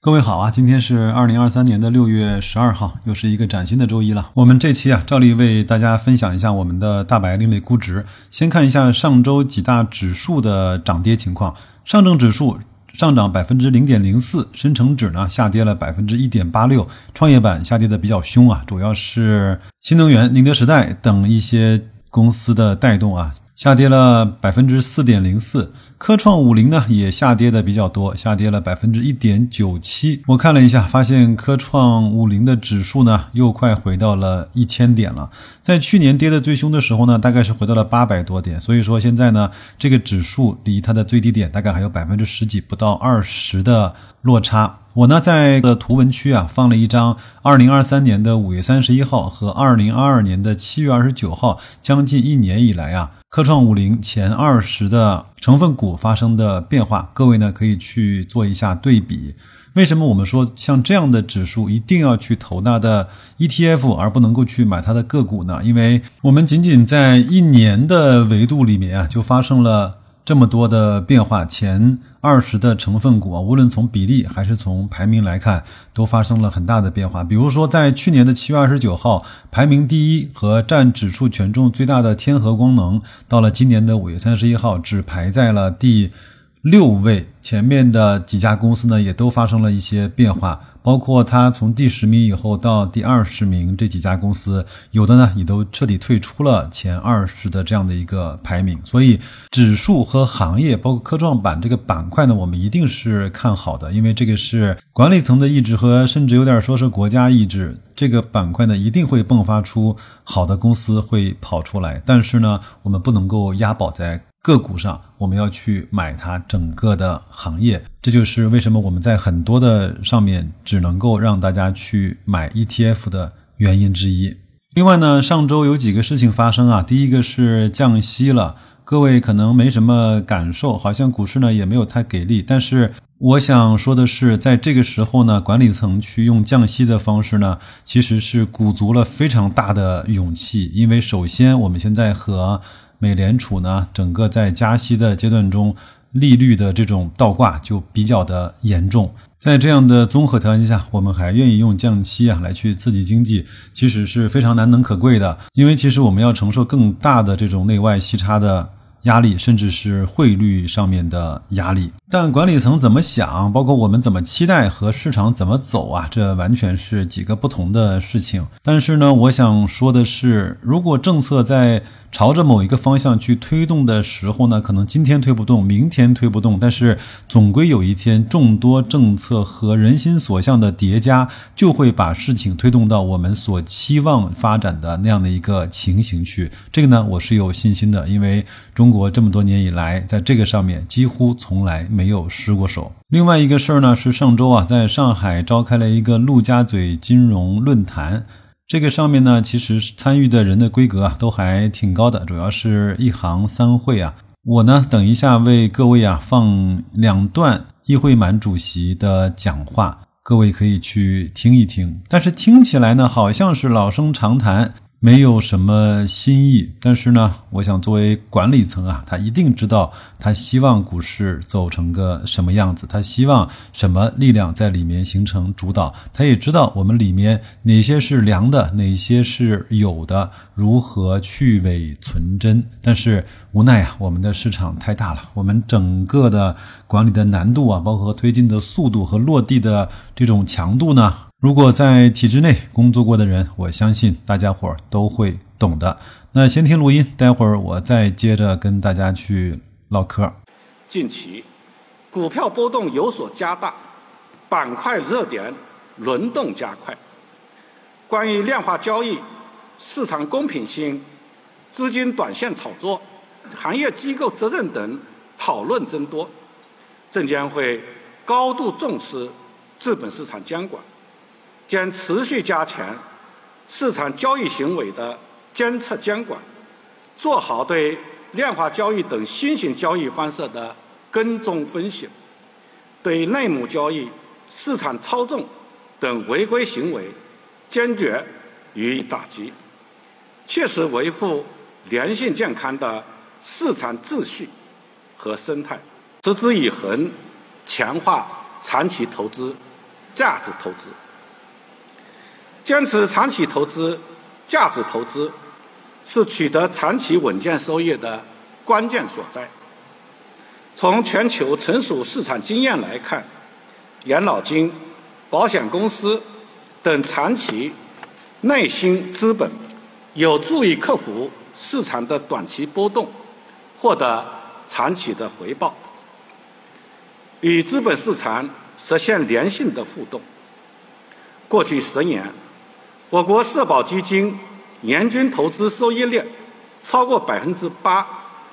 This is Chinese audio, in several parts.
各位好啊，今天是二零二三年的六月十二号，又是一个崭新的周一了。我们这期啊，照例为大家分享一下我们的大白另类估值。先看一下上周几大指数的涨跌情况。上证指数上涨百分之零点零四，深成指呢下跌了百分之一点八六，创业板下跌的比较凶啊，主要是新能源、宁德时代等一些公司的带动啊。下跌了百分之四点零四，科创五零呢也下跌的比较多，下跌了百分之一点九七。我看了一下，发现科创五零的指数呢又快回到了一千点了。在去年跌的最凶的时候呢，大概是回到了八百多点。所以说现在呢，这个指数离它的最低点大概还有百分之十几，不到二十的落差。我呢在的图文区啊放了一张二零二三年的五月三十一号和二零二二年的七月二十九号，将近一年以来啊。科创五零前二十的成分股发生的变化，各位呢可以去做一下对比。为什么我们说像这样的指数一定要去投它的 ETF，而不能够去买它的个股呢？因为我们仅仅在一年的维度里面啊，就发生了。这么多的变化，前二十的成分股啊，无论从比例还是从排名来看，都发生了很大的变化。比如说，在去年的七月二十九号，排名第一和占指数权重最大的天合光能，到了今年的五月三十一号，只排在了第六位。前面的几家公司呢，也都发生了一些变化。包括它从第十名以后到第二十名这几家公司，有的呢也都彻底退出了前二十的这样的一个排名。所以指数和行业，包括科创板这个板块呢，我们一定是看好的，因为这个是管理层的意志和甚至有点说是国家意志。这个板块呢一定会迸发出好的公司会跑出来，但是呢，我们不能够押宝在。个股上，我们要去买它整个的行业，这就是为什么我们在很多的上面只能够让大家去买 ETF 的原因之一。另外呢，上周有几个事情发生啊，第一个是降息了，各位可能没什么感受，好像股市呢也没有太给力。但是我想说的是，在这个时候呢，管理层去用降息的方式呢，其实是鼓足了非常大的勇气，因为首先我们现在和美联储呢，整个在加息的阶段中，利率的这种倒挂就比较的严重。在这样的综合条件下，我们还愿意用降息啊来去刺激经济，其实是非常难能可贵的。因为其实我们要承受更大的这种内外息差的。压力，甚至是汇率上面的压力，但管理层怎么想，包括我们怎么期待和市场怎么走啊，这完全是几个不同的事情。但是呢，我想说的是，如果政策在朝着某一个方向去推动的时候呢，可能今天推不动，明天推不动，但是总归有一天，众多政策和人心所向的叠加，就会把事情推动到我们所期望发展的那样的一个情形去。这个呢，我是有信心的，因为中国这么多年以来，在这个上面几乎从来没有失过手。另外一个事儿呢，是上周啊，在上海召开了一个陆家嘴金融论坛。这个上面呢，其实参与的人的规格啊，都还挺高的，主要是一行三会啊。我呢，等一下为各位啊放两段议会满主席的讲话，各位可以去听一听。但是听起来呢，好像是老生常谈。没有什么新意，但是呢，我想作为管理层啊，他一定知道他希望股市走成个什么样子，他希望什么力量在里面形成主导，他也知道我们里面哪些是凉的，哪些是有的，如何去伪存真。但是无奈啊，我们的市场太大了，我们整个的管理的难度啊，包括推进的速度和落地的这种强度呢。如果在体制内工作过的人，我相信大家伙儿都会懂的。那先听录音，待会儿我再接着跟大家去唠嗑。近期，股票波动有所加大，板块热点轮动加快。关于量化交易、市场公平性、资金短线炒作、行业机构责任等讨论增多。证监会高度重视资本市场监管。将持续加强市场交易行为的监测监管，做好对量化交易等新型交易方式的跟踪分析，对内幕交易、市场操纵等违规行为坚决予以打击，切实维护良性健康的市场秩序和生态，持之以恒强化长期投资价值投资。坚持长期投资、价值投资，是取得长期稳健收益的关键所在。从全球成熟市场经验来看，养老金、保险公司等长期内心资本，有助于克服市场的短期波动，获得长期的回报，与资本市场实现良性的互动。过去十年，我国社保基金年均投资收益率超过百分之八，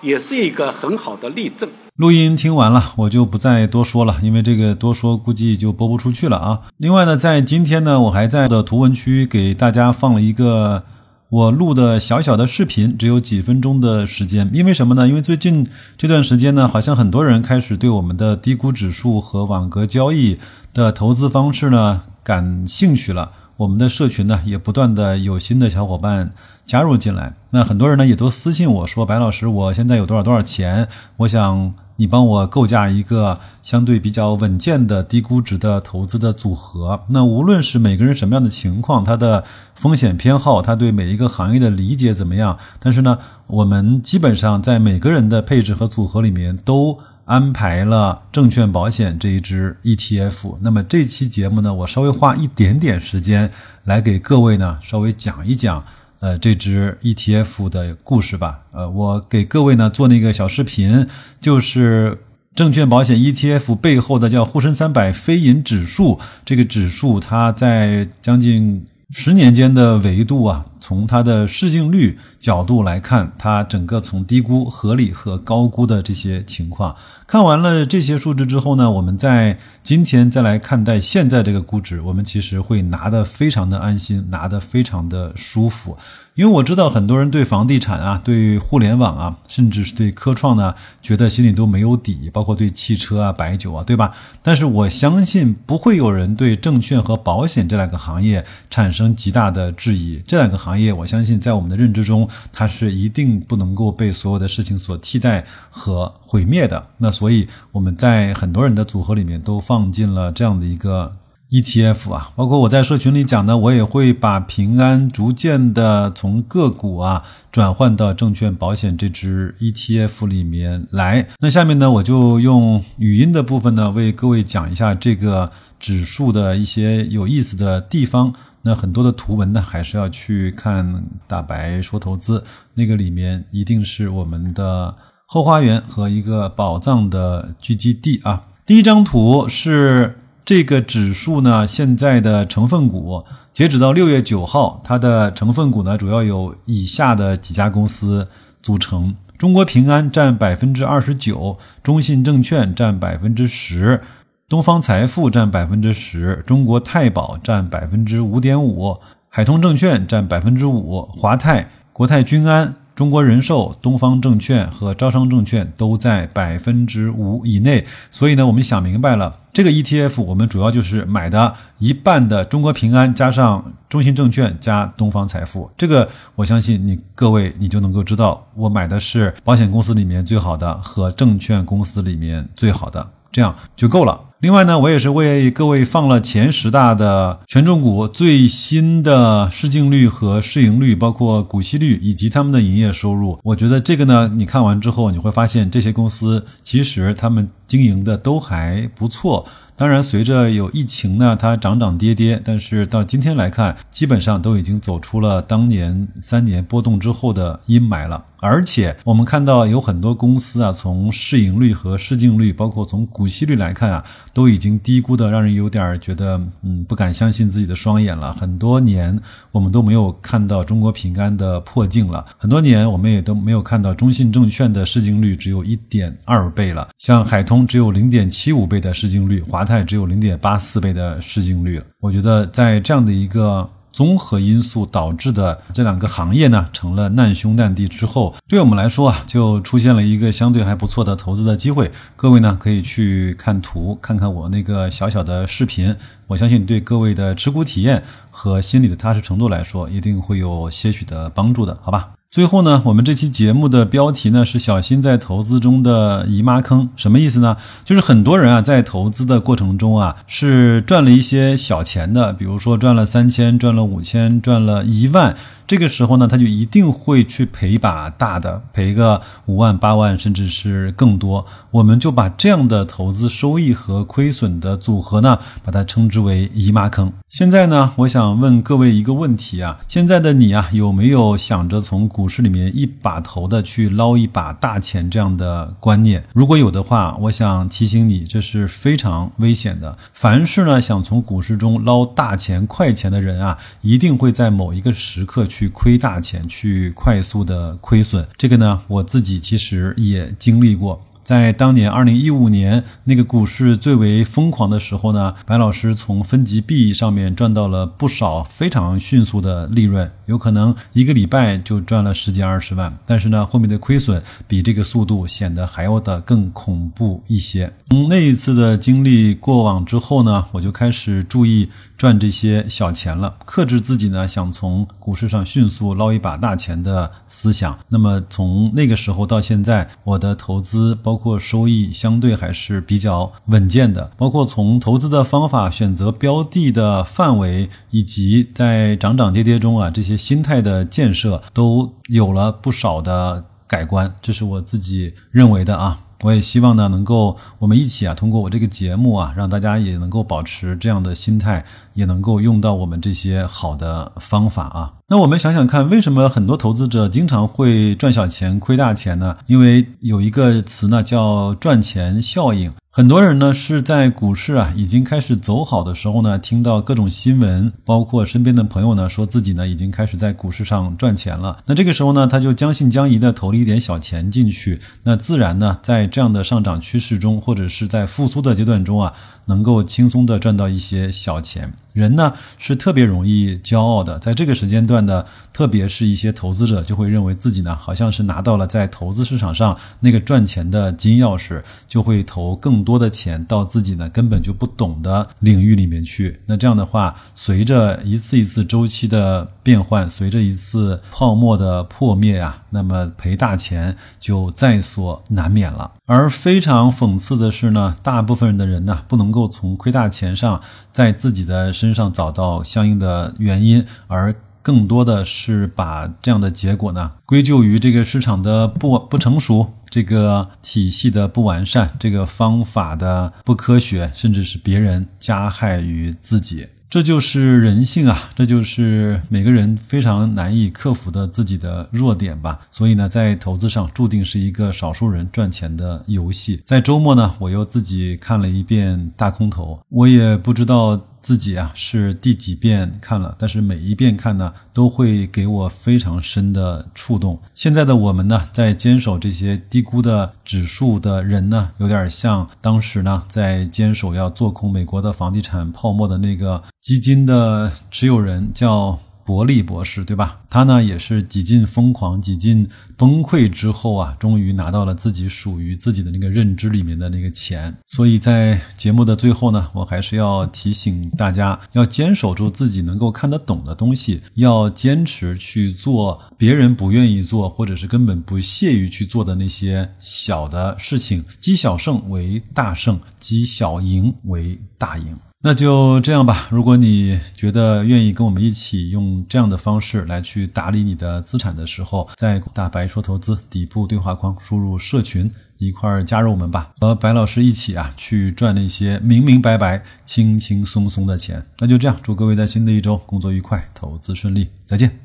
也是一个很好的例证。录音听完了，我就不再多说了，因为这个多说估计就播不出去了啊。另外呢，在今天呢，我还在的图文区给大家放了一个我录的小小的视频，只有几分钟的时间。因为什么呢？因为最近这段时间呢，好像很多人开始对我们的低估指数和网格交易的投资方式呢感兴趣了。我们的社群呢，也不断的有新的小伙伴加入进来。那很多人呢，也都私信我说：“白老师，我现在有多少多少钱？我想。”你帮我构架一个相对比较稳健的低估值的投资的组合。那无论是每个人什么样的情况，他的风险偏好，他对每一个行业的理解怎么样？但是呢，我们基本上在每个人的配置和组合里面都安排了证券保险这一支 ETF。那么这期节目呢，我稍微花一点点时间来给各位呢稍微讲一讲。呃，这支 ETF 的故事吧。呃，我给各位呢做那个小视频，就是证券保险 ETF 背后的叫沪深三百非银指数。这个指数它在将近十年间的维度啊，从它的市净率角度来看，它整个从低估、合理和高估的这些情况。看完了这些数值之后呢，我们在今天再来看待现在这个估值，我们其实会拿得非常的安心，拿得非常的舒服。因为我知道很多人对房地产啊、对互联网啊，甚至是对科创呢，觉得心里都没有底，包括对汽车啊、白酒啊，对吧？但是我相信不会有人对证券和保险这两个行业产生极大的质疑。这两个行业，我相信在我们的认知中，它是一定不能够被所有的事情所替代和毁灭的。那所以我们在很多人的组合里面都放进了这样的一个。ETF 啊，包括我在社群里讲的，我也会把平安逐渐的从个股啊转换到证券保险这支 ETF 里面来。那下面呢，我就用语音的部分呢，为各位讲一下这个指数的一些有意思的地方。那很多的图文呢，还是要去看大白说投资那个里面，一定是我们的后花园和一个宝藏的聚集地啊。第一张图是。这个指数呢，现在的成分股，截止到六月九号，它的成分股呢，主要有以下的几家公司组成：中国平安占百分之二十九，中信证券占百分之十，东方财富占百分之十，中国太保占百分之五点五，海通证券占百分之五，华泰、国泰君安。中国人寿、东方证券和招商证券都在百分之五以内，所以呢，我们想明白了，这个 ETF 我们主要就是买的一半的中国平安加上中信证券加东方财富，这个我相信你各位你就能够知道，我买的是保险公司里面最好的和证券公司里面最好的，这样就够了。另外呢，我也是为各位放了前十大的权重股最新的市净率和市盈率，包括股息率以及他们的营业收入。我觉得这个呢，你看完之后，你会发现这些公司其实他们经营的都还不错。当然，随着有疫情呢，它涨涨跌跌，但是到今天来看，基本上都已经走出了当年三年波动之后的阴霾了。而且我们看到有很多公司啊，从市盈率和市净率，包括从股息率来看啊，都已经低估的让人有点觉得嗯不敢相信自己的双眼了。很多年我们都没有看到中国平安的破净了，很多年我们也都没有看到中信证券的市净率只有一点二倍了，像海通只有零点七五倍的市净率，华泰只有零点八四倍的市净率。我觉得在这样的一个。综合因素导致的这两个行业呢，成了难兄难弟之后，对我们来说啊，就出现了一个相对还不错的投资的机会。各位呢，可以去看图，看看我那个小小的视频，我相信对各位的持股体验和心理的踏实程度来说，一定会有些许的帮助的，好吧？最后呢，我们这期节目的标题呢是“小心在投资中的姨妈坑”，什么意思呢？就是很多人啊，在投资的过程中啊，是赚了一些小钱的，比如说赚了三千，赚了五千，赚了一万。这个时候呢，他就一定会去赔一把大的，赔个五万、八万，甚至是更多。我们就把这样的投资收益和亏损的组合呢，把它称之为“姨妈坑”。现在呢，我想问各位一个问题啊：现在的你啊，有没有想着从股市里面一把头的去捞一把大钱这样的观念？如果有的话，我想提醒你，这是非常危险的。凡是呢想从股市中捞大钱、快钱的人啊，一定会在某一个时刻去。去亏大钱，去快速的亏损，这个呢，我自己其实也经历过。在当年二零一五年那个股市最为疯狂的时候呢，白老师从分级币上面赚到了不少非常迅速的利润，有可能一个礼拜就赚了十几二十万。但是呢，后面的亏损比这个速度显得还要的更恐怖一些。从那一次的经历过往之后呢，我就开始注意赚这些小钱了，克制自己呢想从股市上迅速捞一把大钱的思想。那么从那个时候到现在，我的投资包包括收益相对还是比较稳健的，包括从投资的方法、选择标的的范围，以及在涨涨跌跌中啊这些心态的建设，都有了不少的改观。这是我自己认为的啊。我也希望呢，能够我们一起啊，通过我这个节目啊，让大家也能够保持这样的心态，也能够用到我们这些好的方法啊。那我们想想看，为什么很多投资者经常会赚小钱亏大钱呢？因为有一个词呢，叫赚钱效应。很多人呢是在股市啊已经开始走好的时候呢，听到各种新闻，包括身边的朋友呢说自己呢已经开始在股市上赚钱了。那这个时候呢，他就将信将疑的投了一点小钱进去，那自然呢在这样的上涨趋势中，或者是在复苏的阶段中啊，能够轻松的赚到一些小钱。人呢是特别容易骄傲的，在这个时间段的，特别是一些投资者就会认为自己呢好像是拿到了在投资市场上那个赚钱的金钥匙，就会投更多的钱到自己呢根本就不懂的领域里面去。那这样的话，随着一次一次周期的变换，随着一次泡沫的破灭啊，那么赔大钱就在所难免了。而非常讽刺的是呢，大部分人的人呢，不能够从亏大钱上在自己的身身上找到相应的原因，而更多的是把这样的结果呢归咎于这个市场的不不成熟，这个体系的不完善，这个方法的不科学，甚至是别人加害于自己。这就是人性啊，这就是每个人非常难以克服的自己的弱点吧。所以呢，在投资上注定是一个少数人赚钱的游戏。在周末呢，我又自己看了一遍大空头，我也不知道。自己啊是第几遍看了，但是每一遍看呢，都会给我非常深的触动。现在的我们呢，在坚守这些低估的指数的人呢，有点像当时呢，在坚守要做空美国的房地产泡沫的那个基金的持有人，叫。伯利博士，对吧？他呢也是几近疯狂、几近崩溃之后啊，终于拿到了自己属于自己的那个认知里面的那个钱。所以在节目的最后呢，我还是要提醒大家，要坚守住自己能够看得懂的东西，要坚持去做别人不愿意做或者是根本不屑于去做的那些小的事情，积小胜为大胜，积小赢为大赢。那就这样吧。如果你觉得愿意跟我们一起用这样的方式来去打理你的资产的时候，在大白说投资底部对话框输入社群，一块儿加入我们吧，和白老师一起啊去赚那些明明白白、轻轻松松的钱。那就这样，祝各位在新的一周工作愉快，投资顺利，再见。